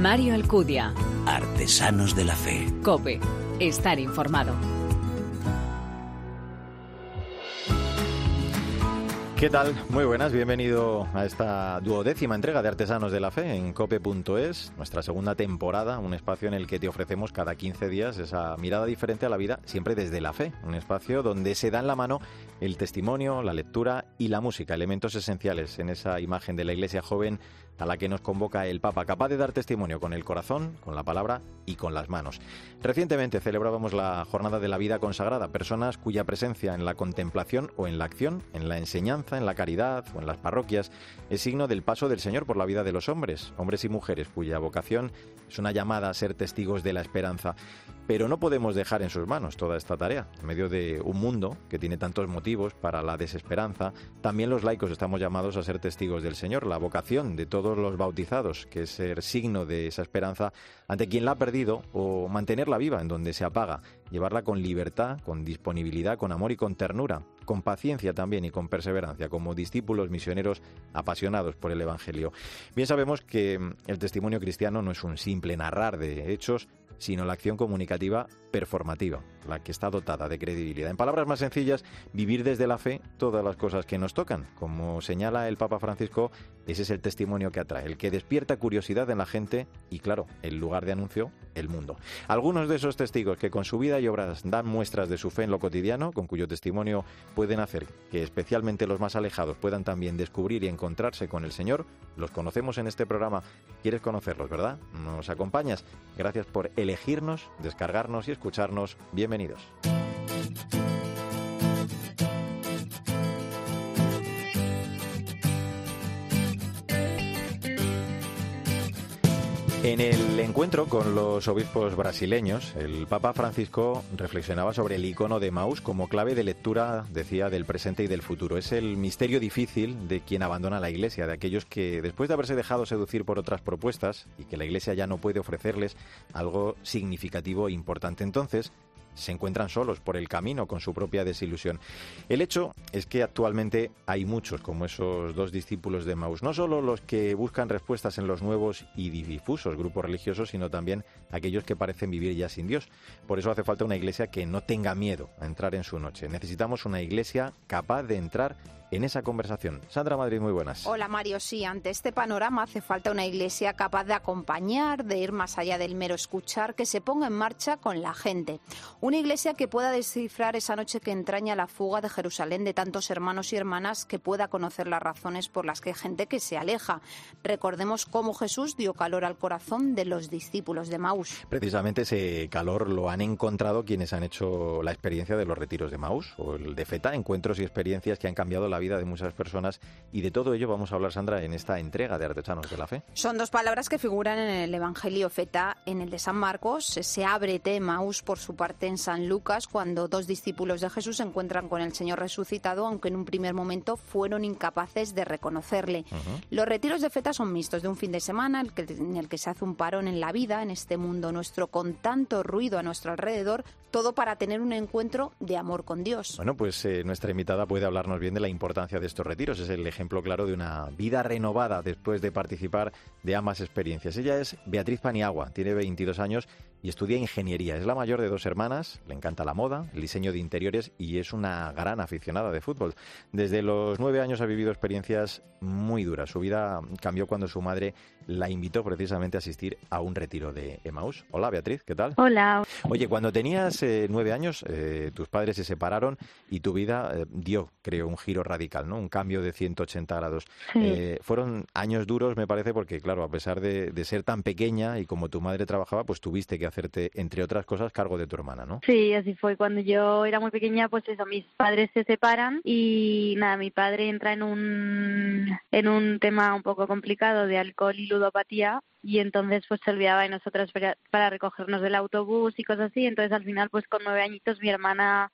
Mario Alcudia. Artesanos de la Fe. Cope. Estar informado. ¿Qué tal? Muy buenas, bienvenido a esta duodécima entrega de Artesanos de la Fe en cope.es, nuestra segunda temporada, un espacio en el que te ofrecemos cada 15 días esa mirada diferente a la vida, siempre desde la fe, un espacio donde se da en la mano el testimonio, la lectura y la música, elementos esenciales en esa imagen de la iglesia joven a la que nos convoca el Papa, capaz de dar testimonio con el corazón, con la palabra y con las manos. Recientemente celebrábamos la Jornada de la Vida Consagrada, personas cuya presencia en la contemplación o en la acción, en la enseñanza, en la caridad o en las parroquias es signo del paso del Señor por la vida de los hombres, hombres y mujeres cuya vocación es una llamada a ser testigos de la esperanza. Pero no podemos dejar en sus manos toda esta tarea. En medio de un mundo que tiene tantos motivos para la desesperanza, también los laicos estamos llamados a ser testigos del Señor. La vocación de todos los bautizados, que es ser signo de esa esperanza ante quien la ha perdido o mantenerla viva en donde se apaga, llevarla con libertad, con disponibilidad, con amor y con ternura, con paciencia también y con perseverancia, como discípulos misioneros apasionados por el Evangelio. Bien sabemos que el testimonio cristiano no es un simple narrar de hechos, sino la acción comunicativa performativa, la que está dotada de credibilidad. En palabras más sencillas, vivir desde la fe todas las cosas que nos tocan. Como señala el Papa Francisco, ese es el testimonio que atrae, el que despierta curiosidad en la gente y, claro, el lugar de anuncio, el mundo. Algunos de esos testigos que con su vida y obras dan muestras de su fe en lo cotidiano, con cuyo testimonio pueden hacer que especialmente los más alejados puedan también descubrir y encontrarse con el Señor, los conocemos en este programa. ¿Quieres conocerlos, verdad? ¿Nos acompañas? Gracias por elegirnos, descargarnos y escucharnos. Bienvenidos. En el encuentro con los obispos brasileños, el Papa Francisco reflexionaba sobre el icono de Maús como clave de lectura, decía, del presente y del futuro. Es el misterio difícil de quien abandona la Iglesia, de aquellos que, después de haberse dejado seducir por otras propuestas y que la Iglesia ya no puede ofrecerles algo significativo e importante. Entonces, se encuentran solos por el camino con su propia desilusión. El hecho es que actualmente hay muchos como esos dos discípulos de Maús, no solo los que buscan respuestas en los nuevos y difusos grupos religiosos, sino también aquellos que parecen vivir ya sin Dios. Por eso hace falta una iglesia que no tenga miedo a entrar en su noche. Necesitamos una iglesia capaz de entrar en esa conversación. Sandra Madrid, muy buenas. Hola Mario, sí, ante este panorama hace falta una iglesia capaz de acompañar, de ir más allá del mero escuchar, que se ponga en marcha con la gente. Una iglesia que pueda descifrar esa noche que entraña la fuga de Jerusalén de tantos hermanos y hermanas, que pueda conocer las razones por las que hay gente que se aleja. Recordemos cómo Jesús dio calor al corazón de los discípulos de Maús. Precisamente ese calor lo han encontrado quienes han hecho la experiencia de los retiros de Maús o el de Feta, encuentros y experiencias que han cambiado la vida de muchas personas y de todo ello vamos a hablar, Sandra, en esta entrega de Artesanos de la Fe. Son dos palabras que figuran en el Evangelio Feta, en el de San Marcos. Se abre Maús por su parte en San Lucas cuando dos discípulos de Jesús se encuentran con el Señor resucitado, aunque en un primer momento fueron incapaces de reconocerle. Los retiros de Feta son mixtos de un fin de semana en el que se hace un parón en la vida, en este mundo nuestro, con tanto ruido a nuestro alrededor, todo para tener un encuentro de amor con Dios. Bueno, pues eh, nuestra invitada puede hablarnos bien de la importancia de estos retiros. Es el ejemplo claro de una vida renovada después de participar de ambas experiencias. Ella es Beatriz Paniagua, tiene 22 años y estudia ingeniería. Es la mayor de dos hermanas, le encanta la moda, el diseño de interiores y es una gran aficionada de fútbol. Desde los nueve años ha vivido experiencias muy duras. Su vida cambió cuando su madre la invitó precisamente a asistir a un retiro de Emmaus. Hola Beatriz, ¿qué tal? Hola. Oye, cuando tenías eh, nueve años, eh, tus padres se separaron y tu vida eh, dio, creo, un giro radical, ¿no? Un cambio de 180 grados. fueron años duros, me parece, porque claro, a pesar de, de, ser tan pequeña y como tu madre trabajaba, pues tuviste que hacerte, entre otras cosas, cargo de tu hermana, ¿no? Sí, así fue. Cuando yo era muy pequeña, pues eso, mis padres se separan y nada, mi padre entra en un en un tema un poco complicado de alcohol y ludopatía y entonces pues se olvidaba de nosotras para, recogernos del autobús y cosas así. Entonces al final pues con nueve añitos mi hermana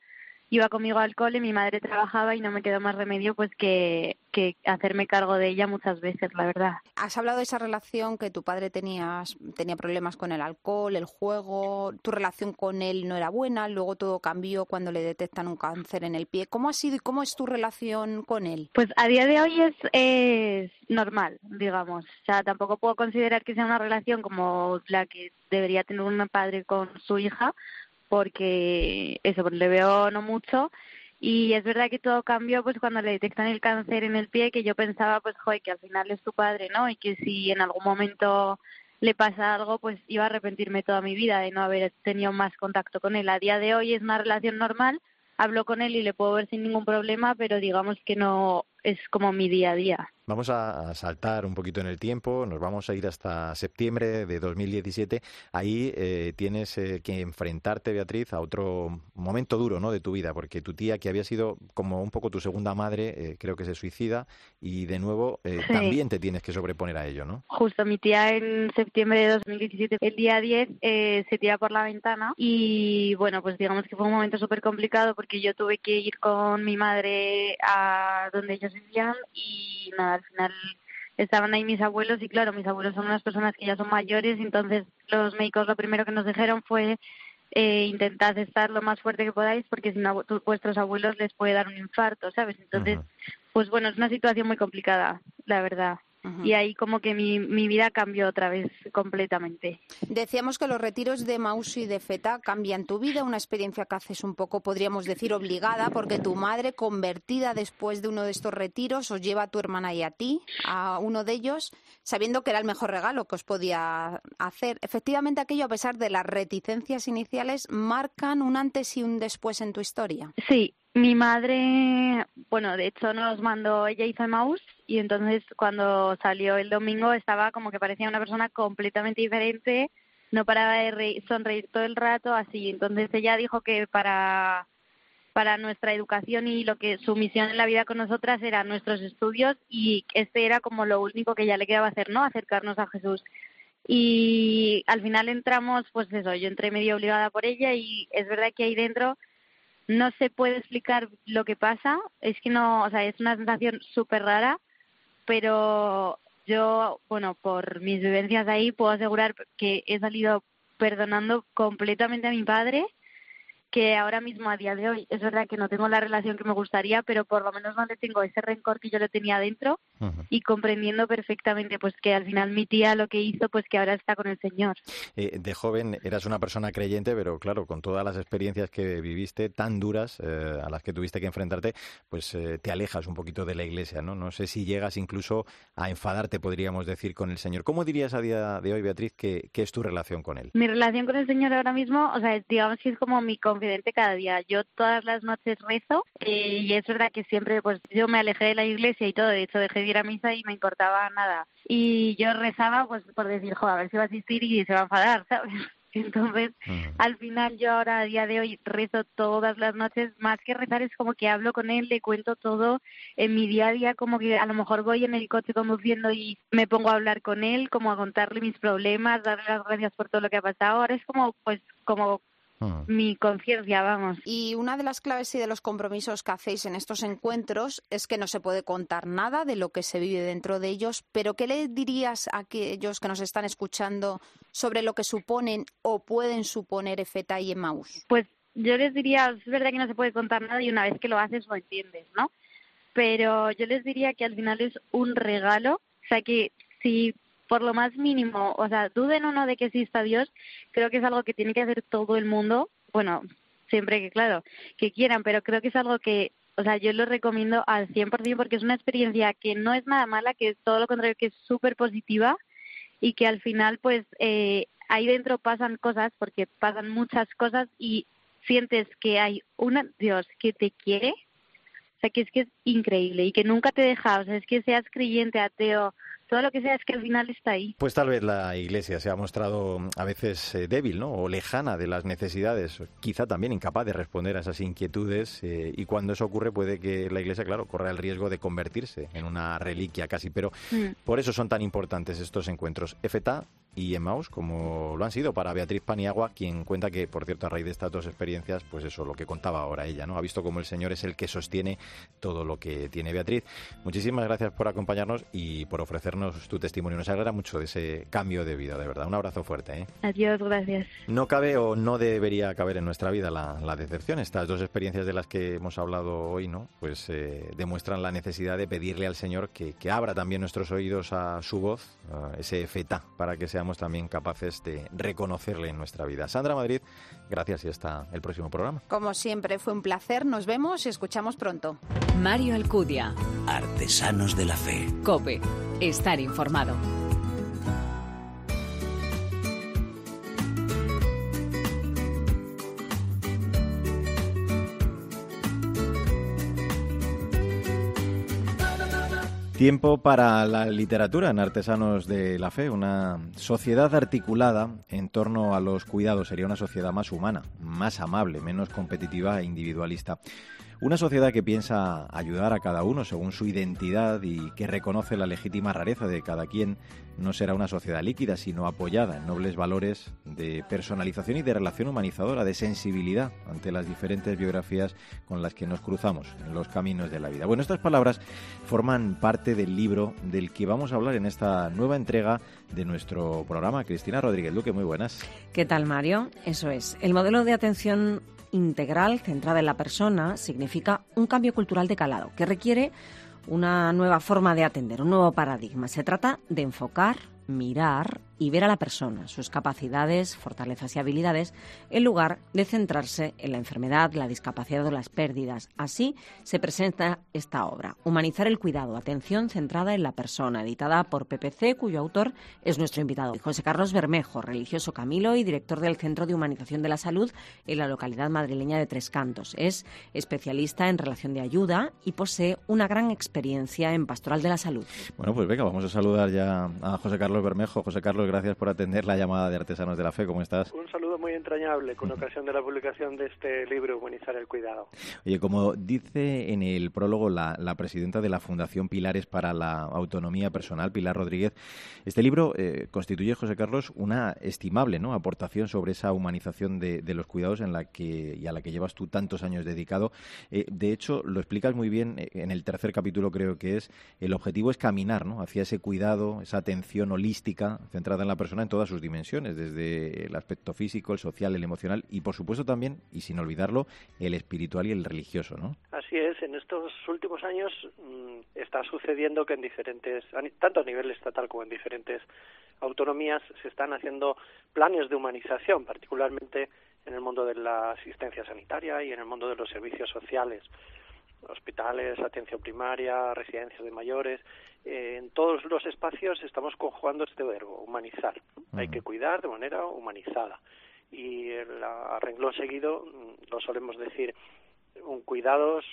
iba conmigo al cole, mi madre trabajaba y no me quedó más remedio pues que, que hacerme cargo de ella muchas veces, la verdad. Has hablado de esa relación que tu padre tenía, tenía problemas con el alcohol, el juego, tu relación con él no era buena, luego todo cambió cuando le detectan un cáncer en el pie. ¿Cómo ha sido y cómo es tu relación con él? Pues a día de hoy es, es normal, digamos. O sea, tampoco puedo considerar que sea una relación como la que debería tener un padre con su hija, porque eso, pues le veo no mucho. Y es verdad que todo cambió pues cuando le detectan el cáncer en el pie, que yo pensaba pues, que al final es tu padre, ¿no? Y que si en algún momento le pasa algo, pues iba a arrepentirme toda mi vida de no haber tenido más contacto con él. A día de hoy es una relación normal, hablo con él y le puedo ver sin ningún problema, pero digamos que no es como mi día a día. Vamos a saltar un poquito en el tiempo, nos vamos a ir hasta septiembre de 2017. Ahí eh, tienes eh, que enfrentarte, Beatriz, a otro momento duro ¿no? de tu vida, porque tu tía, que había sido como un poco tu segunda madre, eh, creo que se suicida y de nuevo también te tienes que sobreponer a ello, ¿no? Justo, mi tía en septiembre de 2017, el día 10, se tira por la ventana y bueno, pues digamos que fue un momento súper complicado porque yo tuve que ir con mi madre a donde ellos vivían y nada, al final estaban ahí mis abuelos y claro, mis abuelos son unas personas que ya son mayores, entonces los médicos lo primero que nos dijeron fue eh, intentad estar lo más fuerte que podáis porque si no vuestros abuelos les puede dar un infarto, ¿sabes? Entonces, pues bueno, es una situación muy complicada, la verdad. Y ahí como que mi, mi vida cambió otra vez completamente. Decíamos que los retiros de Maus y de Feta cambian tu vida, una experiencia que haces un poco, podríamos decir, obligada, porque tu madre, convertida después de uno de estos retiros, os lleva a tu hermana y a ti, a uno de ellos, sabiendo que era el mejor regalo que os podía hacer. Efectivamente, aquello, a pesar de las reticencias iniciales, marcan un antes y un después en tu historia. Sí, mi madre, bueno, de hecho nos mandó, ella hizo Maus y entonces cuando salió el domingo estaba como que parecía una persona completamente diferente, no paraba de sonreír todo el rato, así. Entonces ella dijo que para para nuestra educación y lo que su misión en la vida con nosotras eran nuestros estudios y este era como lo único que ya le quedaba hacer, ¿no? Acercarnos a Jesús. Y al final entramos, pues eso, yo entré medio obligada por ella y es verdad que ahí dentro no se puede explicar lo que pasa, es que no, o sea, es una sensación súper rara, pero yo, bueno, por mis vivencias ahí puedo asegurar que he salido perdonando completamente a mi padre que ahora mismo a día de hoy es verdad que no tengo la relación que me gustaría, pero por lo menos no le tengo ese rencor que yo le tenía dentro y comprendiendo perfectamente pues que al final mi tía lo que hizo pues que ahora está con el Señor. Eh, de joven eras una persona creyente, pero claro, con todas las experiencias que viviste tan duras eh, a las que tuviste que enfrentarte, pues eh, te alejas un poquito de la iglesia, ¿no? No sé si llegas incluso a enfadarte, podríamos decir, con el Señor. ¿Cómo dirías a día de hoy, Beatriz, que, es tu relación con él? Mi relación con el Señor ahora mismo, o sea, digamos que es como mi confidente cada día. Yo todas las noches rezo y es verdad que siempre, pues yo me alejé de la iglesia y todo, de hecho dejé de ir a misa y me importaba nada. Y yo rezaba pues por decir, joder, a ver si va a asistir y se va a enfadar, ¿sabes? Entonces, al final yo ahora a día de hoy rezo todas las noches, más que rezar es como que hablo con él, le cuento todo en mi día a día, como que a lo mejor voy en el coche conduciendo y me pongo a hablar con él, como a contarle mis problemas, darle las gracias por todo lo que ha pasado. Ahora es como, pues, como Mi conciencia, vamos. Y una de las claves y de los compromisos que hacéis en estos encuentros es que no se puede contar nada de lo que se vive dentro de ellos, pero ¿qué le dirías a aquellos que nos están escuchando sobre lo que suponen o pueden suponer Efeta y Emmaus? Pues yo les diría, es verdad que no se puede contar nada y una vez que lo haces lo entiendes, ¿no? Pero yo les diría que al final es un regalo, o sea que si por lo más mínimo, o sea, duden o no de que exista Dios, creo que es algo que tiene que hacer todo el mundo, bueno, siempre que, claro, que quieran, pero creo que es algo que, o sea, yo lo recomiendo al 100% porque es una experiencia que no es nada mala, que es todo lo contrario, que es súper positiva y que al final, pues, eh, ahí dentro pasan cosas, porque pasan muchas cosas y sientes que hay un Dios que te quiere, o sea, que es que es increíble y que nunca te deja, o sea, es que seas creyente, ateo, todo lo que sea es que al final está ahí. Pues tal vez la Iglesia se ha mostrado a veces eh, débil, ¿no? O lejana de las necesidades, quizá también incapaz de responder a esas inquietudes eh, y cuando eso ocurre puede que la Iglesia, claro, corra el riesgo de convertirse en una reliquia casi, pero mm. por eso son tan importantes estos encuentros. EFETA y Emmaus, como lo han sido para Beatriz Paniagua, quien cuenta que, por cierto, a raíz de estas dos experiencias, pues eso, lo que contaba ahora ella, ¿no? Ha visto cómo el Señor es el que sostiene todo lo que tiene Beatriz. Muchísimas gracias por acompañarnos y por ofrecernos tu testimonio. Nos alegra mucho de ese cambio de vida, de verdad. Un abrazo fuerte, ¿eh? Adiós, gracias. No cabe o no debería caber en nuestra vida la, decepción. Estas dos experiencias de las que hemos hablado hoy, ¿no? Pues eh, demuestran la necesidad de pedirle al Señor que, que abra también nuestros oídos a su voz, ese feta, para que seamos también capaces de reconocerle en nuestra vida. Sandra Madrid, gracias y hasta el próximo programa. Como siempre, fue un placer. Nos vemos y escuchamos pronto. Mario Alcudia. Artesanos de la Fe. Cope. Estar informado. Tiempo para la literatura en Artesanos de la Fe, una sociedad articulada en torno a los cuidados. Sería una sociedad más humana, más amable, menos competitiva e individualista. Una sociedad que piensa ayudar a cada uno según su identidad y que reconoce la legítima rareza de cada quien no será una sociedad líquida, sino apoyada en nobles valores de personalización y de relación humanizadora, de sensibilidad ante las diferentes biografías con las que nos cruzamos en los caminos de la vida. Bueno, estas palabras forman parte del libro del que vamos a hablar en esta nueva entrega de nuestro programa. Cristina Rodríguez Luque, muy buenas. ¿Qué tal, Mario? Eso es. El modelo de atención integral centrada en la persona significa un cambio cultural de calado que requiere una nueva forma de atender, un nuevo paradigma. Se trata de enfocar, mirar y ver a la persona, sus capacidades, fortalezas y habilidades, en lugar de centrarse en la enfermedad, la discapacidad o las pérdidas. Así se presenta esta obra, Humanizar el cuidado, atención centrada en la persona, editada por PPC, cuyo autor es nuestro invitado, José Carlos Bermejo, religioso Camilo y director del Centro de Humanización de la Salud en la localidad madrileña de Tres Cantos. Es especialista en relación de ayuda y posee una gran experiencia en pastoral de la salud. Bueno, pues venga, vamos a saludar ya a José Carlos Bermejo. José Carlos, gracias por atender la llamada de Artesanos de la Fe. ¿Cómo estás? Un saludo muy entrañable con ocasión de la publicación de este libro, Humanizar el Cuidado. Oye, como dice en el prólogo la, presidenta de la Fundación Pilares para la Autonomía Personal, Pilar Rodríguez, este libro eh, constituye, José Carlos, una estimable ¿no? aportación sobre esa humanización de, los cuidados en la que, y a la que llevas tú tantos años dedicado. Eh, de hecho, lo explicas muy bien eh, en el tercer capítulo, creo que es, el objetivo es caminar ¿no? hacia ese cuidado, esa atención holística centrada en la persona en todas sus dimensiones, desde el aspecto físico, el social, el emocional y, por supuesto, también, y sin olvidarlo, el espiritual y el religioso, ¿no? Así es. En estos últimos años mm, está sucediendo que en diferentes, tanto a nivel estatal como en diferentes autonomías, se están haciendo planes de humanización, particularmente en el mundo de la asistencia sanitaria y en el mundo de los servicios sociales hospitales, atención primaria, residencias de mayores, eh, en todos los espacios estamos conjugando este verbo, humanizar. Hay que cuidar de manera humanizada. Y el renglón seguido mm, lo solemos decir, un cuidados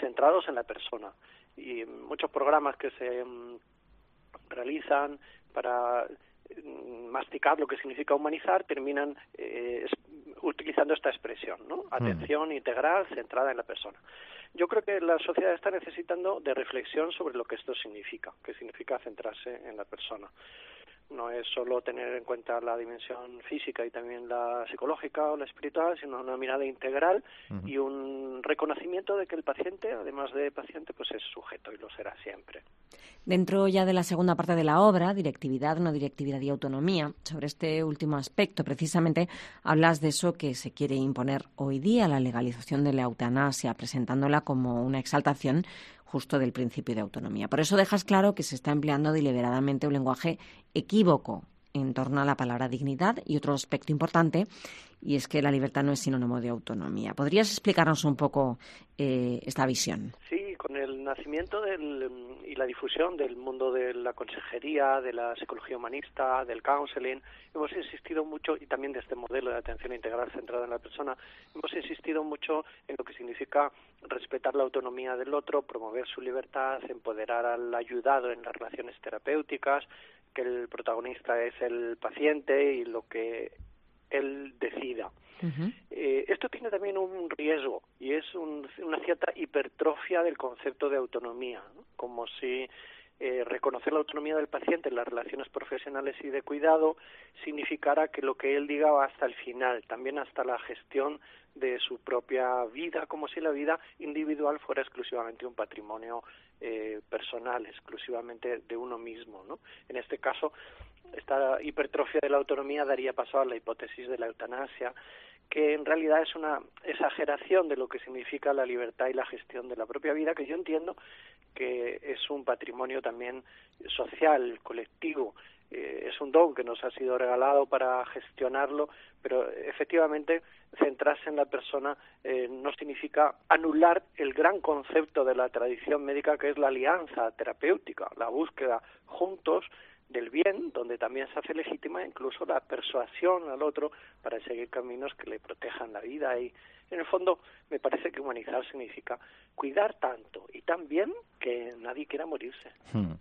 centrados en la persona. Y muchos programas que se mm, realizan para masticar lo que significa humanizar terminan eh, utilizando esta expresión, ¿no? Atención integral centrada en la persona. Yo creo que la sociedad está necesitando de reflexión sobre lo que esto significa, que significa centrarse en la persona no es solo tener en cuenta la dimensión física y también la psicológica o la espiritual, sino una mirada integral y un reconocimiento de que el paciente, además de paciente, pues es sujeto y lo será siempre. Dentro ya de la segunda parte de la obra, directividad, no directividad y autonomía, sobre este último aspecto, precisamente hablas de eso que se quiere imponer hoy día, la legalización de la eutanasia, presentándola como una exaltación justo del principio de autonomía. Por eso dejas claro que se está empleando deliberadamente un lenguaje equívoco en torno a la palabra dignidad y otro aspecto importante, y es que la libertad no es sinónimo de autonomía. ¿Podrías explicarnos un poco eh, esta visión? Sí, con el nacimiento del, y la difusión del mundo de la consejería, de la psicología humanista, del counseling, hemos insistido mucho, y también de este modelo de atención integral centrada en la persona, hemos insistido mucho en lo que significa respetar la autonomía del otro, promover su libertad, empoderar al ayudado en las relaciones terapéuticas, que el protagonista es el paciente y lo que él decida. Eh, esto tiene también un riesgo y es una cierta hipertrofia del concepto de autonomía, como si eh, reconocer la autonomía del paciente en las relaciones profesionales y de cuidado significara que lo que él diga va hasta el final, también hasta la gestión de su propia vida, como si la vida individual fuera exclusivamente un patrimonio eh, personal, exclusivamente de uno mismo. ¿no? En este caso, esta hipertrofia de la autonomía daría paso a la hipótesis de la eutanasia, que en realidad es una exageración de lo que significa la libertad y la gestión de la propia vida, que yo entiendo que es un patrimonio también social, colectivo, eh, es un don que nos ha sido regalado para gestionarlo, pero efectivamente centrarse en la persona eh, no significa anular el gran concepto de la tradición médica que es la alianza terapéutica, la búsqueda juntos del bien, donde también se hace legítima incluso la persuasión al otro para seguir caminos que le protejan la vida y en el fondo me parece que humanizar significa cuidar tanto y tan bien que nadie quiera morirse. Hmm.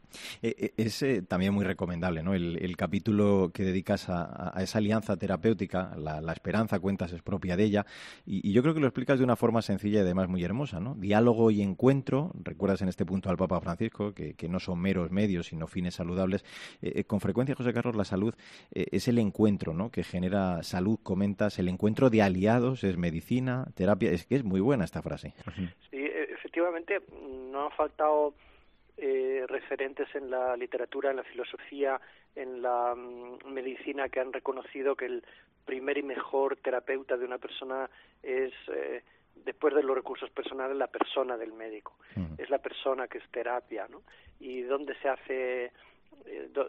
E, e, es eh, también muy recomendable, ¿no? El, capítulo que dedicas a, esa alianza terapéutica, la, esperanza, cuentas, es propia de ella, y, yo creo que lo explicas de una forma sencilla y además muy hermosa, ¿no? Diálogo y encuentro, recuerdas en este punto al Papa Francisco, que, no son meros medios, sino fines saludables. Eh, eh, con frecuencia, José Carlos, la salud es el encuentro, ¿no? Que genera salud, comentas, el encuentro de aliados, es medicina, terapia, es que es muy buena esta frase. Sí, efectivamente no han faltado eh, referentes en la literatura, en la filosofía, en la mm, medicina que han reconocido que el primer y mejor terapeuta de una persona es, eh, después de los recursos personales, la persona del médico. Es la persona que es terapia, ¿no? Y donde se hace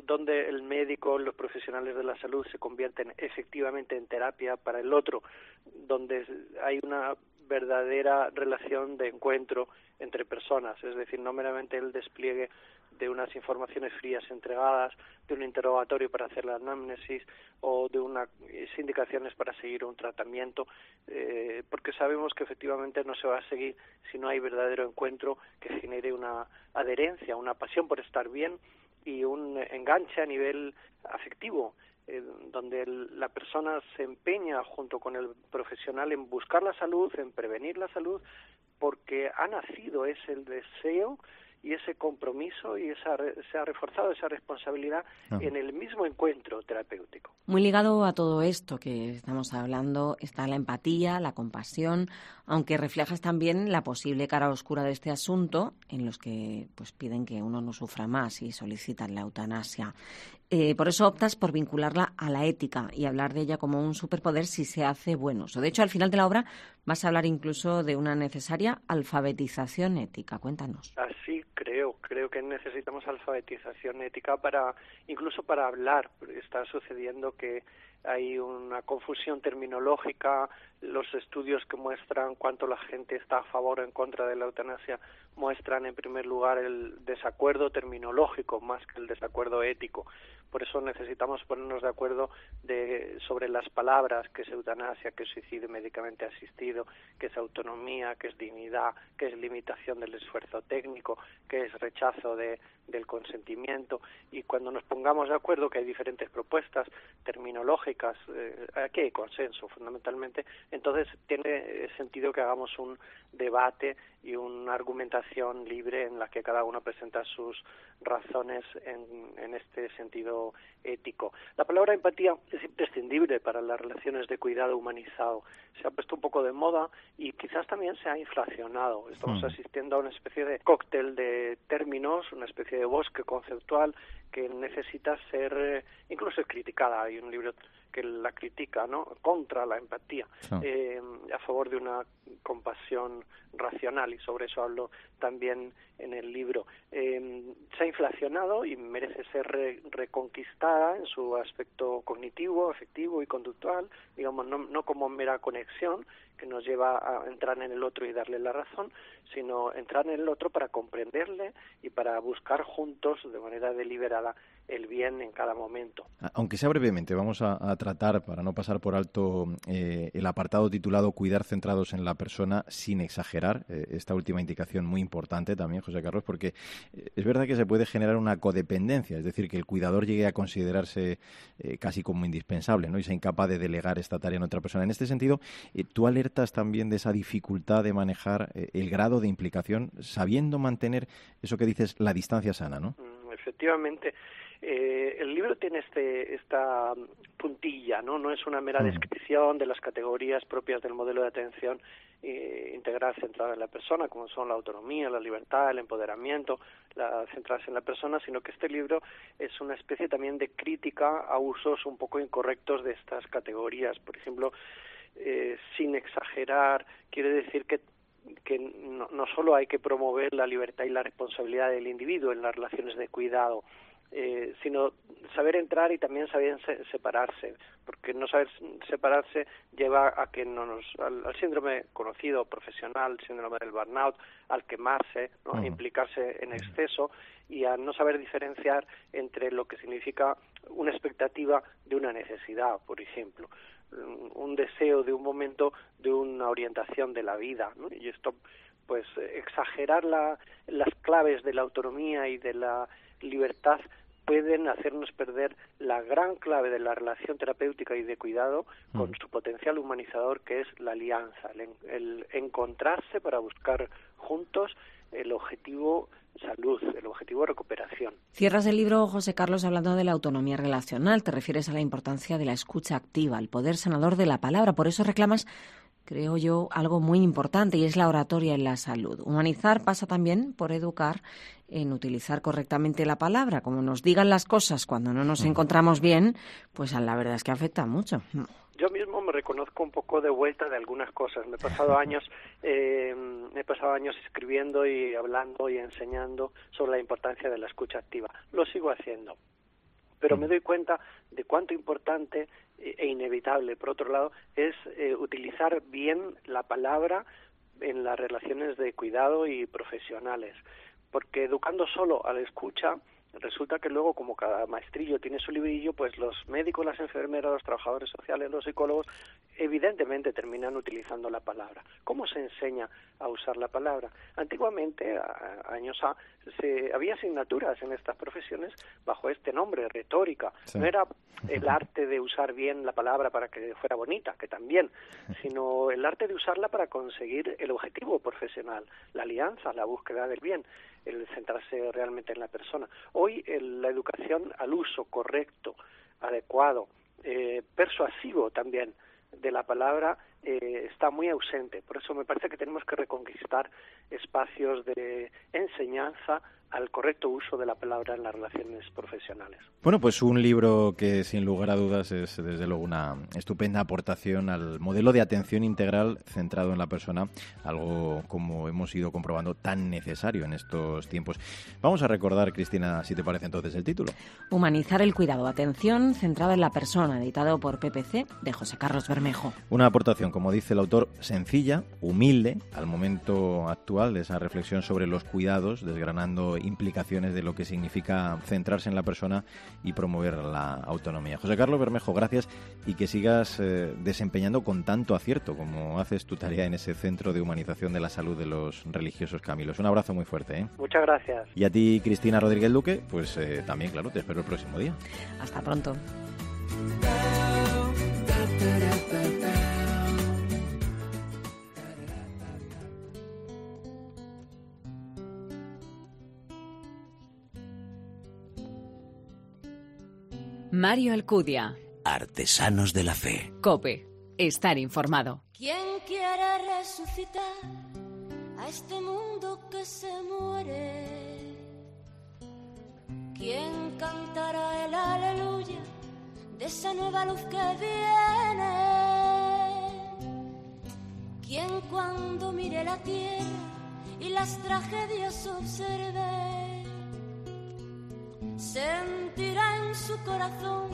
donde el médico, los profesionales de la salud se convierten efectivamente en terapia para el otro, donde hay una verdadera relación de encuentro entre personas, es decir, no meramente el despliegue de unas informaciones frías entregadas, de un interrogatorio para hacer la anamnesis o de unas indicaciones para seguir un tratamiento, eh, porque sabemos que efectivamente no se va a seguir si no hay verdadero encuentro que genere una adherencia, una pasión por estar bien y un enganche a nivel afectivo eh, donde la persona se empeña junto con el profesional en buscar la salud, en prevenir la salud, porque ha nacido es el deseo y ese compromiso y esa, se ha reforzado esa responsabilidad ah. en el mismo encuentro terapéutico. Muy ligado a todo esto que estamos hablando está la empatía, la compasión, aunque reflejas también la posible cara oscura de este asunto, en los que pues piden que uno no sufra más y solicitan la eutanasia. Eh, por eso optas por vincularla a la ética y hablar de ella como un superpoder si se hace bueno De hecho, al final de la obra vas a hablar incluso de una necesaria alfabetización ética. Cuéntanos. Así que necesitamos alfabetización ética para, incluso para hablar. Está sucediendo que hay una confusión terminológica, los estudios que muestran cuánto la gente está a favor o en contra de la eutanasia muestran en primer lugar el desacuerdo terminológico más que el desacuerdo ético. Por eso necesitamos ponernos de acuerdo de, sobre las palabras, que es eutanasia, que es suicidio médicamente asistido, que es autonomía, que es dignidad, que es limitación del esfuerzo técnico, que es rechazo de, del consentimiento. Y cuando nos pongamos de acuerdo que hay diferentes propuestas terminológicas, eh, aquí hay consenso fundamentalmente, entonces tiene sentido que hagamos un debate y una argumentación libre en la que cada uno presenta sus razones en, en este sentido ético. La palabra empatía es imprescindible para las relaciones de cuidado humanizado. Se ha puesto un poco de moda y quizás también se ha inflacionado. Estamos hmm. asistiendo a una especie de cóctel de términos, una especie bosque conceptual que necesita ser eh, incluso criticada. Hay un libro que la critica, ¿no? Contra la empatía, eh, a favor de una compasión racional y sobre eso hablo también en el libro. Eh, se ha inflacionado y merece ser reconquistada en su aspecto cognitivo, afectivo y conductual, digamos, no, no como mera conexión que nos lleva a entrar en el otro y darle la razón, sino entrar en el otro para comprenderle y para buscar juntos de manera deliberada el bien en cada momento. Aunque sea brevemente, vamos a, tratar, para no pasar por alto, eh, el apartado titulado Cuidar centrados en la persona sin exagerar. Eh, esta última indicación muy importante también, José Carlos, porque eh, es verdad que se puede generar una codependencia, es decir, que el cuidador llegue a considerarse casi como indispensable ¿no? y sea incapaz de delegar esta tarea en otra persona. En este sentido, tú alertas también de esa dificultad de manejar el grado de implicación sabiendo mantener eso que dices, la distancia sana, ¿no? Mm, efectivamente. Eh, el libro tiene este, esta puntilla, ¿no? No es una mera mm. descripción de las categorías propias del modelo de atención eh, integral centrada en la persona, como son la autonomía, la libertad, el empoderamiento, la centrarse en la persona, sino que este libro es una especie también de crítica a usos un poco incorrectos de estas categorías. Por ejemplo, eh, sin exagerar, quiere decir que que no, no solo hay que promover la libertad y la responsabilidad del individuo en las relaciones de cuidado, eh, sino saber entrar y también saber separarse, porque no saber separarse lleva a que no nos, al, síndrome conocido profesional, síndrome del burnout, al quemarse, ¿no? Mm. implicarse en exceso y a no saber diferenciar entre lo que significa una expectativa de una necesidad, por ejemplo un deseo de un momento de una orientación de la vida ¿no? y esto pues exagerar la, las claves de la autonomía y de la libertad pueden hacernos perder la gran clave de la relación terapéutica y de cuidado con mm. su potencial humanizador que es la alianza, el, encontrarse para buscar juntos el objetivo salud, el objetivo recuperación. Cierras el libro, José Carlos, hablando de la autonomía relacional. Te refieres a la importancia de la escucha activa, el poder sanador de la palabra. Por eso reclamas creo yo, algo muy importante y es la oratoria en la salud. Humanizar pasa también por educar en utilizar correctamente la palabra. Como nos digan las cosas cuando no nos encontramos bien, pues la verdad es que afecta mucho. Yo mismo me reconozco un poco de vuelta de algunas cosas. Me he pasado años, eh, me he pasado años escribiendo y hablando y enseñando sobre la importancia de la escucha activa. Lo sigo haciendo pero me doy cuenta de cuánto importante e inevitable, por otro lado, es eh, utilizar bien la palabra en las relaciones de cuidado y profesionales, porque educando solo a la escucha, resulta que luego, como cada maestrillo tiene su librillo, pues los médicos, las enfermeras, los trabajadores sociales, los psicólogos, evidentemente terminan utilizando la palabra. ¿Cómo se enseña a usar la palabra? Antiguamente, a, años A, se, había asignaturas en estas profesiones bajo este nombre, retórica. No era el arte de usar bien la palabra para que fuera bonita, que también, sino el arte de usarla para conseguir el objetivo profesional, la alianza, la búsqueda del bien el centrarse realmente en la persona. Hoy la educación al uso correcto, adecuado, eh, persuasivo también de la palabra eh, está muy ausente. Por eso me parece que tenemos que reconquistar espacios de enseñanza al correcto uso de la palabra en las relaciones profesionales. Bueno, pues un libro que sin lugar a dudas es desde luego una estupenda aportación al modelo de atención integral centrado en la persona, algo como hemos ido comprobando tan necesario en estos tiempos. Vamos a recordar, Cristina, si te parece entonces el título. Humanizar el cuidado, atención centrada en la persona, editado por PPC de José Carlos Bermejo. Una aportación, como dice el autor, sencilla, humilde, al momento actual de esa reflexión sobre los cuidados, desgranando implicaciones de lo que significa centrarse en la persona y promover la autonomía. José Carlos Bermejo, gracias y que sigas eh, desempeñando con tanto acierto como haces tu tarea en ese centro de humanización de la salud de los religiosos Camilos. Un abrazo muy fuerte. ¿eh? Muchas gracias. Y a ti, Cristina Rodríguez Duque, pues eh, también, claro, te espero el próximo día. Hasta pronto. Mario Alcudia. Artesanos de la Fe. Cope. Estar informado. ¿Quién quiere resucitar a este mundo que se muere? ¿Quién cantará el aleluya de esa nueva luz que viene? ¿Quién cuando mire la tierra y las tragedias observe? Sentirá en su corazón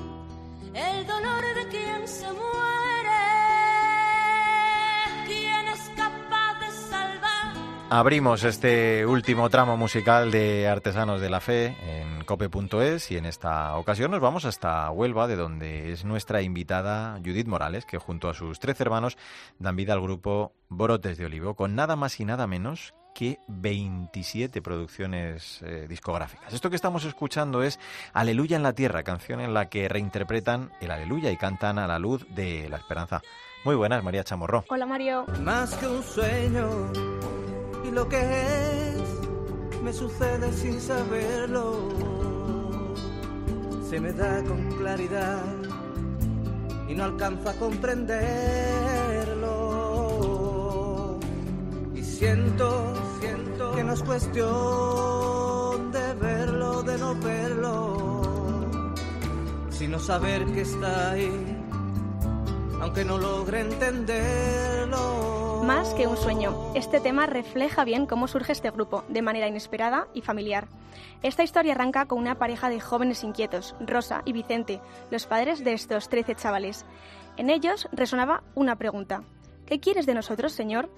el dolor de quien se muere. ¿Quién es capaz de salvar? Abrimos este último tramo musical de Artesanos de la Fe en cope.es y en esta ocasión nos vamos hasta Huelva, de donde es nuestra invitada Judith Morales, que junto a sus tres hermanos dan vida al grupo Borotes de Olivo, con nada más y nada menos que 27 producciones eh, discográficas. Esto que estamos escuchando es Aleluya en la Tierra, canción en la que reinterpretan el Aleluya y cantan a la luz de la esperanza. Muy buenas, María Chamorro. Hola, Mario. Más que un sueño y lo que es me sucede sin saberlo. Se me da con claridad y no alcanzo a comprenderlo. Siento, siento que no es cuestión de verlo, de no verlo, sino saber que está ahí, aunque no logre entenderlo. Más que un sueño, este tema refleja bien cómo surge este grupo, de manera inesperada y familiar. Esta historia arranca con una pareja de jóvenes inquietos, Rosa y Vicente, los padres de estos 13 chavales. En ellos resonaba una pregunta. ¿Qué quieres de nosotros, Señor?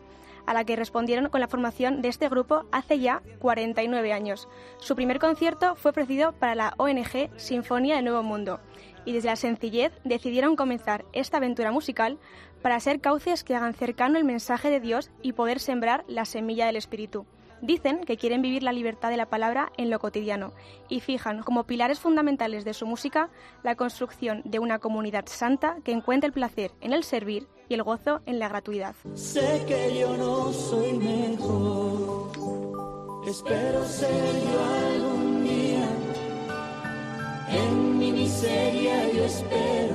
A la que respondieron con la formación de este grupo hace ya 49 años. Su primer concierto fue ofrecido para la ONG Sinfonía del Nuevo Mundo y desde la sencillez decidieron comenzar esta aventura musical para ser cauces que hagan cercano el mensaje de Dios y poder sembrar la semilla del Espíritu. Dicen que quieren vivir la libertad de la palabra en lo cotidiano y fijan como pilares fundamentales de su música la construcción de una comunidad santa que encuentre el placer en el servir y el gozo en la gratuidad. Sé que yo no soy mejor, espero ser yo algún día. En mi miseria yo espero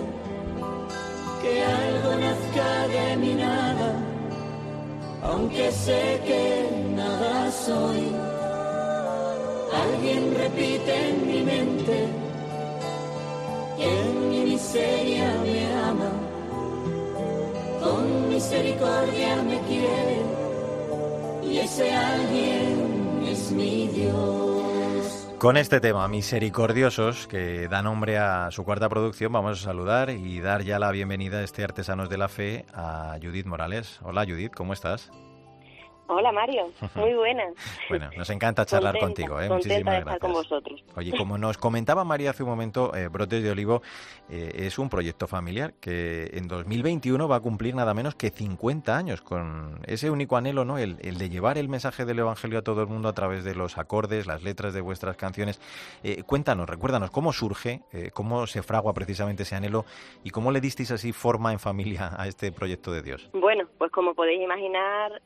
que algo nazca de mi nada, aunque sé que nada soy. Alguien repite en mi mente que en mi miseria me ama con misericordia me quiere y ese alguien es mi Dios. Con este tema, Misericordiosos, que da nombre a su cuarta producción, vamos a saludar y dar ya la bienvenida a este Artesanos de la Fe a Judith Morales. Hola Judith, ¿cómo estás? Hola Mario, muy buena. Bueno, nos encanta charlar Contenta, contigo, ¿eh? Muchísimas de estar gracias. con vosotros. Oye, como nos comentaba María hace un momento, eh, Brotes de Olivo eh, es un proyecto familiar que en 2021 va a cumplir nada menos que 50 años con ese único anhelo, ¿no? El, el de llevar el mensaje del Evangelio a todo el mundo a través de los acordes, las letras de vuestras canciones. Eh, cuéntanos, recuérdanos, ¿cómo surge, eh, cómo se fragua precisamente ese anhelo y cómo le disteis así forma en familia a este proyecto de Dios? Bueno, pues como podéis imaginar,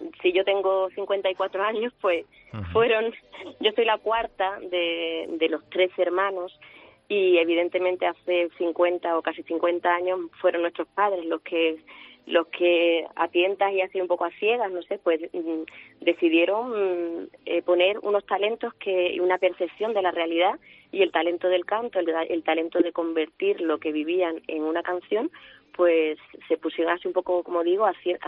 eh, si yo tengo 54 años, pues fueron, yo soy la cuarta de, de los tres hermanos y evidentemente hace 50 o casi 50 años fueron nuestros padres los que los que a tientas y así un poco a ciegas, no sé, pues mm, decidieron mm, eh, poner unos talentos que y una percepción de la realidad y el talento del canto, el, el talento de convertir lo que vivían en una canción, pues se pusieron así un poco, como digo, a, cie-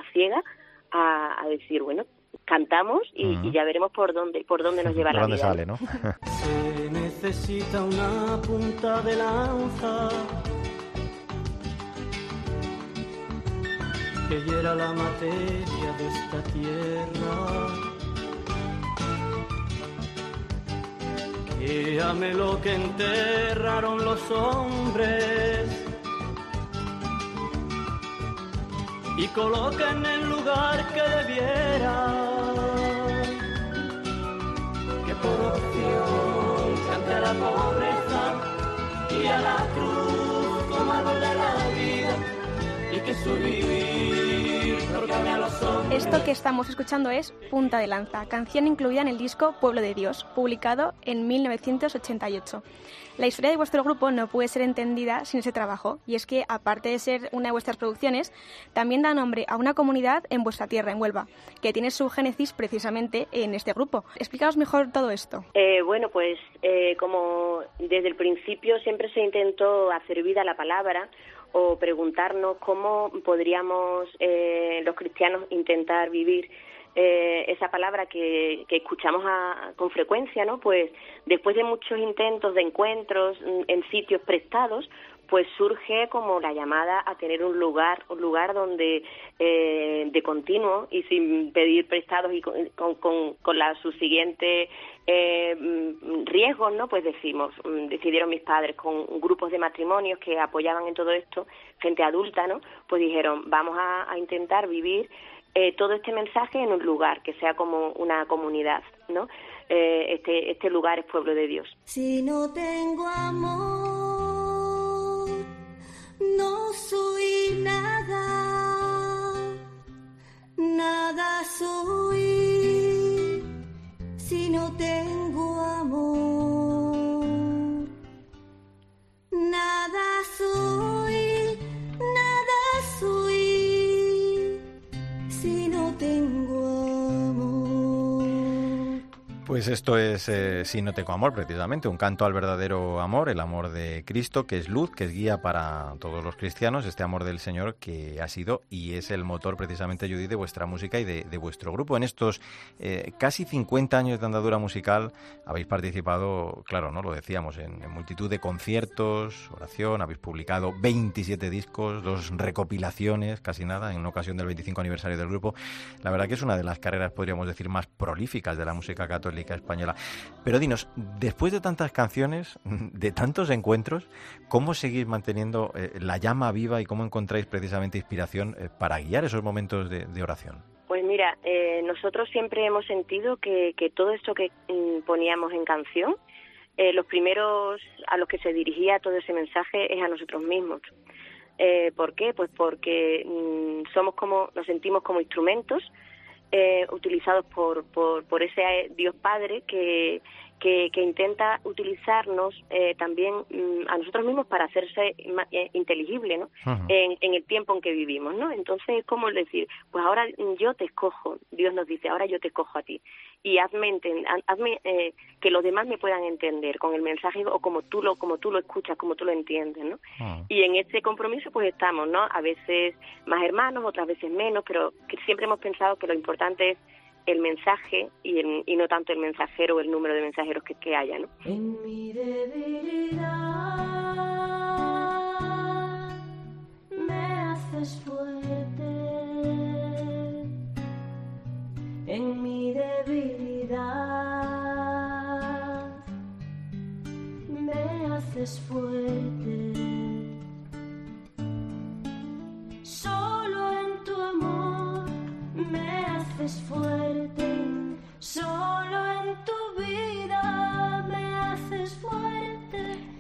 a a, decir, bueno, cantamos y, Ujú. y ya veremos por dónde por dónde nos lleva ¿Por la dónde vida. sale, no? Se necesita una punta de lanza que hiera la materia de esta tierra. Que ame lo que enterraron los hombres y coloque en el lugar que debiera que por opción cante a la pobreza y a la cruz como árbol de la vida y que su vivir a los hombres. Esto que estamos escuchando es Punta de Lanza, canción incluida en el disco Pueblo de Dios, publicado en 1988. La historia de vuestro grupo no puede ser entendida sin ese trabajo, y es que, aparte de ser una de vuestras producciones, también da nombre a una comunidad en vuestra tierra, en Huelva, que tiene su génesis precisamente en este grupo. Explícanos mejor todo esto. Eh, bueno, pues eh, como desde el principio siempre se intentó hacer vida a la palabra o preguntarnos cómo podríamos eh, los cristianos intentar vivir eh, esa palabra que, que escuchamos a- con frecuencia, ¿no? Pues después de muchos intentos de encuentros mm, en sitios prestados, pues surge como la llamada a tener un lugar, un lugar donde eh, de continuo y sin pedir prestados y con, con, con la subsiguiente eh, mm, riesgos, ¿no? Pues decimos, mm, decidieron mis padres con grupos de matrimonios que apoyaban en todo esto, gente adulta, ¿no? Pues dijeron, vamos a, intentar vivir eh, todo este mensaje en un lugar que sea como una comunidad, ¿no? Eh, este, este lugar es pueblo de Dios. Si no tengo amor, no soy nada, nada soy si no tengo amor. Pues esto es eh, Si no tengo amor, precisamente, un canto al verdadero amor, el amor de Cristo, que es luz, que es guía para todos los cristianos, este amor del Señor que ha sido y es el motor precisamente, de vuestra música y de, de vuestro grupo. En estos eh, casi 50 años de andadura musical habéis participado, claro, no lo decíamos, en, en multitud de conciertos, oración, habéis publicado 27 discos, dos recopilaciones, casi nada, en ocasión del 25 aniversario del grupo. La verdad que es una de las carreras, podríamos decir, más prolíficas de la música católica española. Pero dinos, después de tantas canciones, de tantos encuentros, ¿cómo seguís manteniendo eh, la llama viva y cómo encontráis precisamente inspiración eh, para guiar esos momentos de, oración? Pues mira, eh, nosotros siempre hemos sentido que, que todo esto que mm, poníamos en canción, los primeros a los que se dirigía todo ese mensaje es a nosotros mismos. ¿Por qué? Pues porque mm, somos como, nos sentimos como instrumentos eh, utilizados por, por, por ese eh, Dios Padre que, que, que intenta utilizarnos eh, también mm, a nosotros mismos para hacerse eh, inteligible ¿no? En, en el tiempo en que vivimos. ¿no? Entonces es como el decir, pues ahora yo te escojo, Dios nos dice, ahora yo te escojo a ti y hazme, hazme eh, que los demás me puedan entender con el mensaje o como tú lo como tú lo escuchas, como tú lo entiendes, ¿no? Y en ese compromiso pues estamos, ¿no? A veces más hermanos, otras veces menos, pero que siempre hemos pensado que lo importante es el mensaje y, el- y no tanto el mensajero o el número de mensajeros que, que haya, ¿no? En mi debilidad me haces fuerte. En mi debilidad me haces fuerte. Haces fuerte. Solo en tu vida me haces fuerte.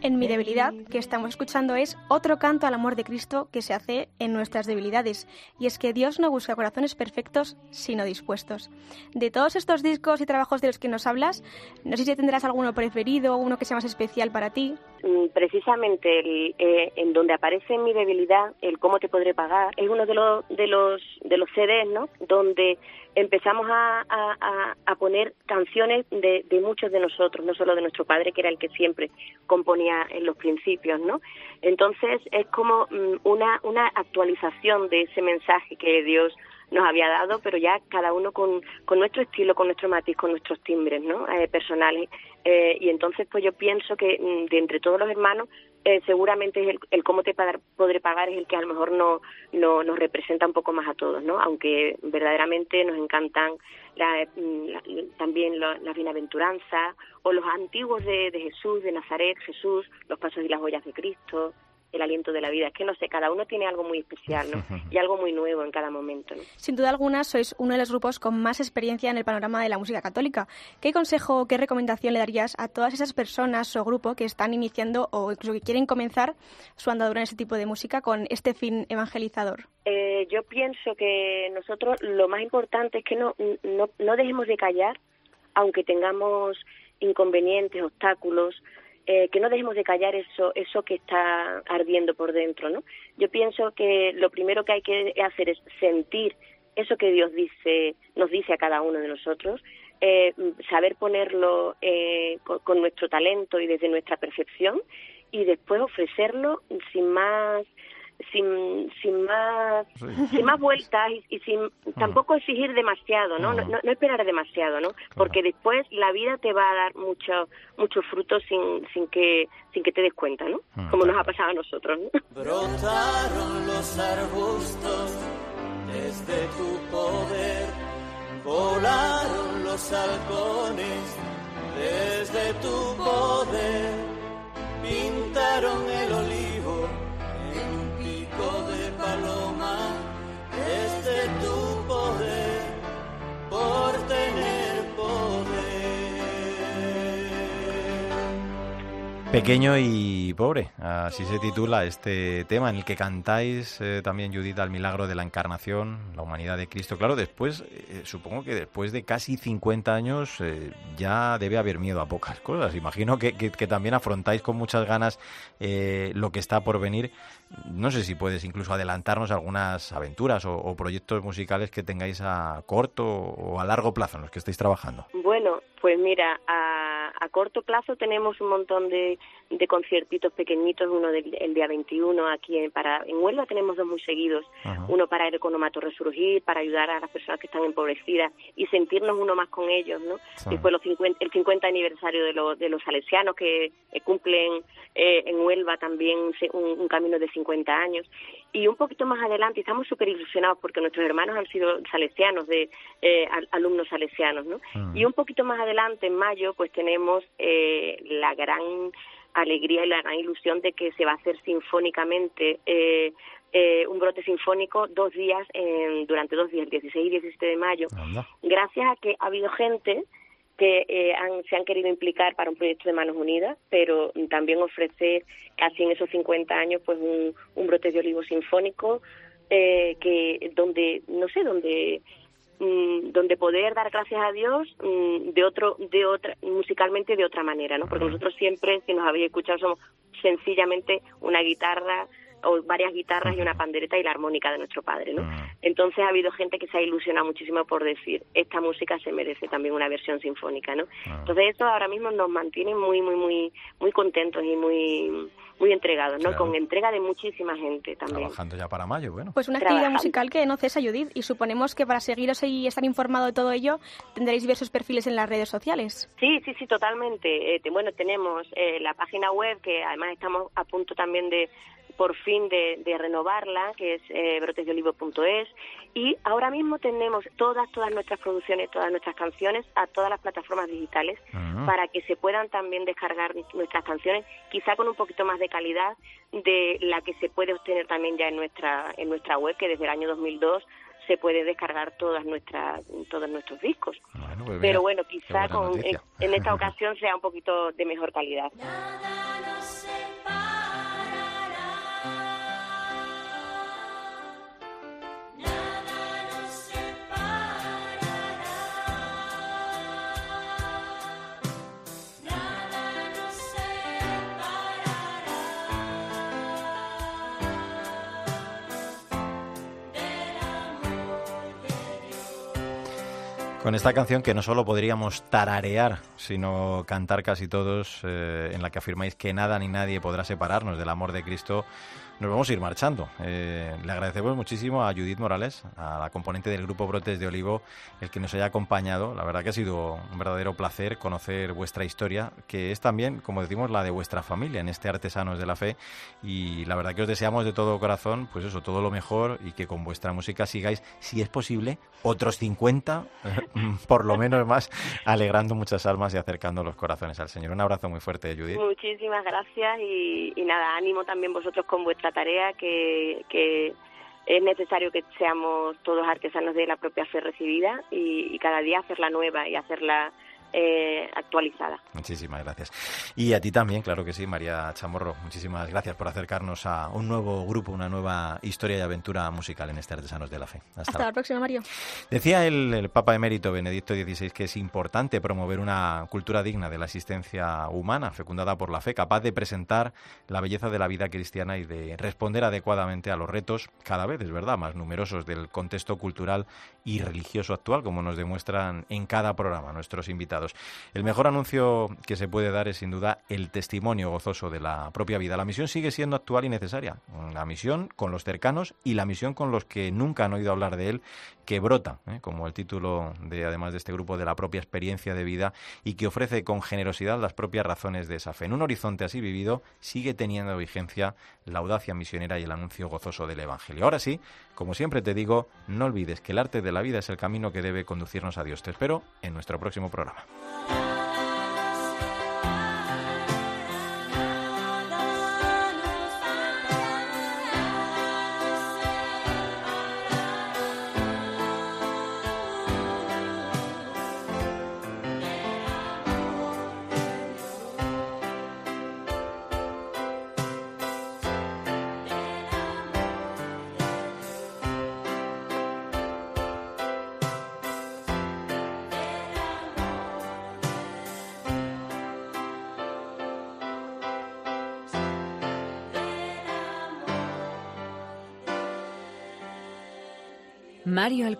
En mi debilidad, que estamos escuchando, es otro canto al amor de Cristo que se hace en nuestras debilidades. Y es que Dios no busca corazones perfectos, sino dispuestos. De todos estos discos y trabajos de los que nos hablas, no sé si tendrás alguno preferido, uno que sea más especial para ti. Mm, precisamente el, eh, en donde aparece mi debilidad, el cómo te podré pagar, es uno de los de los de los CDs, ¿no? Donde empezamos a, a- poner canciones de, de muchos de nosotros, no solo de nuestro padre, que era el que siempre componía en los principios, ¿no? Entonces es como mm, una una actualización de ese mensaje que Dios nos había dado, pero ya cada uno con, con nuestro estilo, con nuestro matiz, con nuestros timbres ¿no? Eh, personales. Eh, y entonces, pues yo pienso que mm, de entre todos los hermanos, eh, seguramente es el, el cómo te podré pagar es el que a lo mejor no, no nos representa un poco más a todos, ¿no? Aunque verdaderamente nos encantan la- mm, la- también las bienaventuranzas o los antiguos de, Jesús, de Nazaret, Jesús, los pasos y las huellas de Cristo, el aliento de la vida. Es que no sé, cada uno tiene algo muy especial, ¿no? Y algo muy nuevo en cada momento, ¿no? Sin duda alguna, sois uno de los grupos con más experiencia en el panorama de la música católica. ¿Qué consejo o qué recomendación le darías a todas esas personas o grupo que están iniciando o incluso que quieren comenzar su andadura en este tipo de música con este fin evangelizador? Eh, yo pienso que nosotros lo más importante es que no, no, no dejemos de callar, aunque tengamos inconvenientes, obstáculos, eh, que no dejemos de callar eso, eso que está ardiendo por dentro, ¿no? Yo pienso que lo primero que hay que hacer es sentir eso que Dios dice, nos dice a cada uno de nosotros, eh, saber ponerlo eh, con, con nuestro talento y desde nuestra percepción y después ofrecerlo sin más sin, sin más sin más vueltas y, sin tampoco exigir demasiado ¿no? No, no, esperar demasiado no porque después la vida te va a dar mucho mucho fruto sin sin que sin que te des cuenta no como nos ha pasado a nosotros ¿no? brotaron los arbustos desde tu poder volaron los halcones desde tu poder pintaron el olivo de paloma desde tu poder por tener Pequeño y pobre, así se titula este tema en el que cantáis eh, también Judith al milagro de la encarnación, la humanidad de Cristo. Claro, después, eh, supongo que después de casi 50 años eh, ya debe haber miedo a pocas cosas. Imagino que, también afrontáis con muchas ganas lo que está por venir no sé si puedes incluso adelantarnos algunas aventuras o, proyectos musicales que tengáis a corto o a largo plazo en los que estéis trabajando. Bueno, pues mira, corto plazo tenemos un montón de, de conciertitos pequeñitos, uno del el día 21 aquí en, para, en Huelva tenemos dos muy seguidos, uno para el economato resurgir, para ayudar a las personas que están empobrecidas y sentirnos uno más con ellos, ¿no? Después los 50, el 50 aniversario de, de los salesianos que cumplen eh, en Huelva también un, camino de 50 años. Y un poquito más adelante, estamos súper ilusionados porque nuestros hermanos han sido salesianos, de eh, alumnos salesianos, ¿no? Mm. Y un poquito más adelante, en mayo, pues tenemos eh, la gran alegría y la gran ilusión de que se va a hacer sinfónicamente eh, eh, un brote sinfónico dos días, durante dos días, el 16 y 17 de mayo, gracias a que ha habido gente que eh, se han querido implicar para un proyecto de Manos Unidas, pero también ofrecer casi en esos 50 años pues un, brote de olivo sinfónico eh, que donde no sé donde mm, donde poder dar gracias a Dios mm, de otro de otra musicalmente de otra manera no porque nosotros siempre si nos habéis escuchado somos sencillamente una guitarra o varias guitarras y una pandereta y la armónica de nuestro padre, ¿no? Ah. Entonces ha habido gente que se ha ilusionado muchísimo por decir, esta música se merece también una versión sinfónica, ¿no? Ah. Entonces eso ahora mismo nos mantiene muy, muy, muy, muy contentos y muy muy entregados, ¿no? Con entrega de muchísima gente también. Trabajando ya para mayo, bueno. Pues una actividad musical que no cesa, Judith, y suponemos que para seguiros y estar informado de todo ello tendréis diversos perfiles en las redes sociales. Sí, sí, sí, totalmente. Eh, bueno, tenemos eh, la página web que además estamos a punto también de por fin de, renovarla, que es eh, brotesdeolivo.es, y ahora mismo tenemos todas, todas nuestras producciones, todas nuestras canciones a todas las plataformas digitales ah. para que se puedan también descargar nuestras canciones, quizá con un poquito más de calidad de la que se puede obtener también ya en nuestra, en nuestra web, que desde el año 2002 se puede descargar todas nuestras todos nuestros discos. Pues Pero bueno, quizá con, en, esta ocasión sea un poquito de mejor calidad. Con esta canción que no solo podríamos tararear, sino cantar casi todos, eh, en la que afirmáis que nada ni nadie podrá separarnos del amor de Cristo, nos vamos a ir marchando. Eh, le agradecemos muchísimo a Judith Morales, a la componente del grupo Brotes de Olivo, el que nos haya acompañado. La verdad que ha sido un verdadero placer conocer vuestra historia, que es también, como decimos, la de vuestra familia en este Artesanos de la Fe. Y la verdad que os deseamos de todo corazón, pues eso, todo lo mejor y que con vuestra música sigáis, si es posible, otros 50, por lo menos más, alegrando muchas almas y acercando los corazones al Señor. Un abrazo muy fuerte, Judith. Muchísimas gracias y, y nada, ánimo también vosotros con vuestra tarea que, que es necesario que seamos todos artesanos de la propia fe recibida y, y cada día hacerla nueva y hacerla eh, actualizada. Muchísimas gracias. Y a ti también, claro que sí, María Chamorro. Muchísimas gracias por acercarnos a un nuevo grupo, una nueva historia y aventura musical en este Artesanos de la Fe. Hasta, la próxima, Mario. Decía el, el Papa Emérito Benedicto XVI que es importante promover una cultura digna de la existencia humana, fecundada por la fe, capaz de presentar la belleza de la vida cristiana y de responder adecuadamente a los retos, cada vez, es verdad, más numerosos del contexto cultural y religioso actual, como nos demuestran en cada programa nuestros invitados. El mejor anuncio que se puede dar es sin duda el testimonio gozoso de la propia vida. La misión sigue siendo actual y necesaria. La misión con los cercanos y la misión con los que nunca han oído hablar de él, que brota, ¿eh? como el título de además de este grupo, de la propia experiencia de vida y que ofrece con generosidad las propias razones de esa fe. En un horizonte así vivido sigue teniendo vigencia la audacia misionera y el anuncio gozoso del Evangelio. Ahora sí, como siempre te digo, no olvides que el arte de la vida es el camino que debe conducirnos a Dios. Te espero en nuestro próximo programa.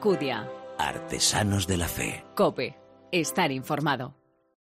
Alcudia. Artesanos de la Fe. Cope. Estar informado.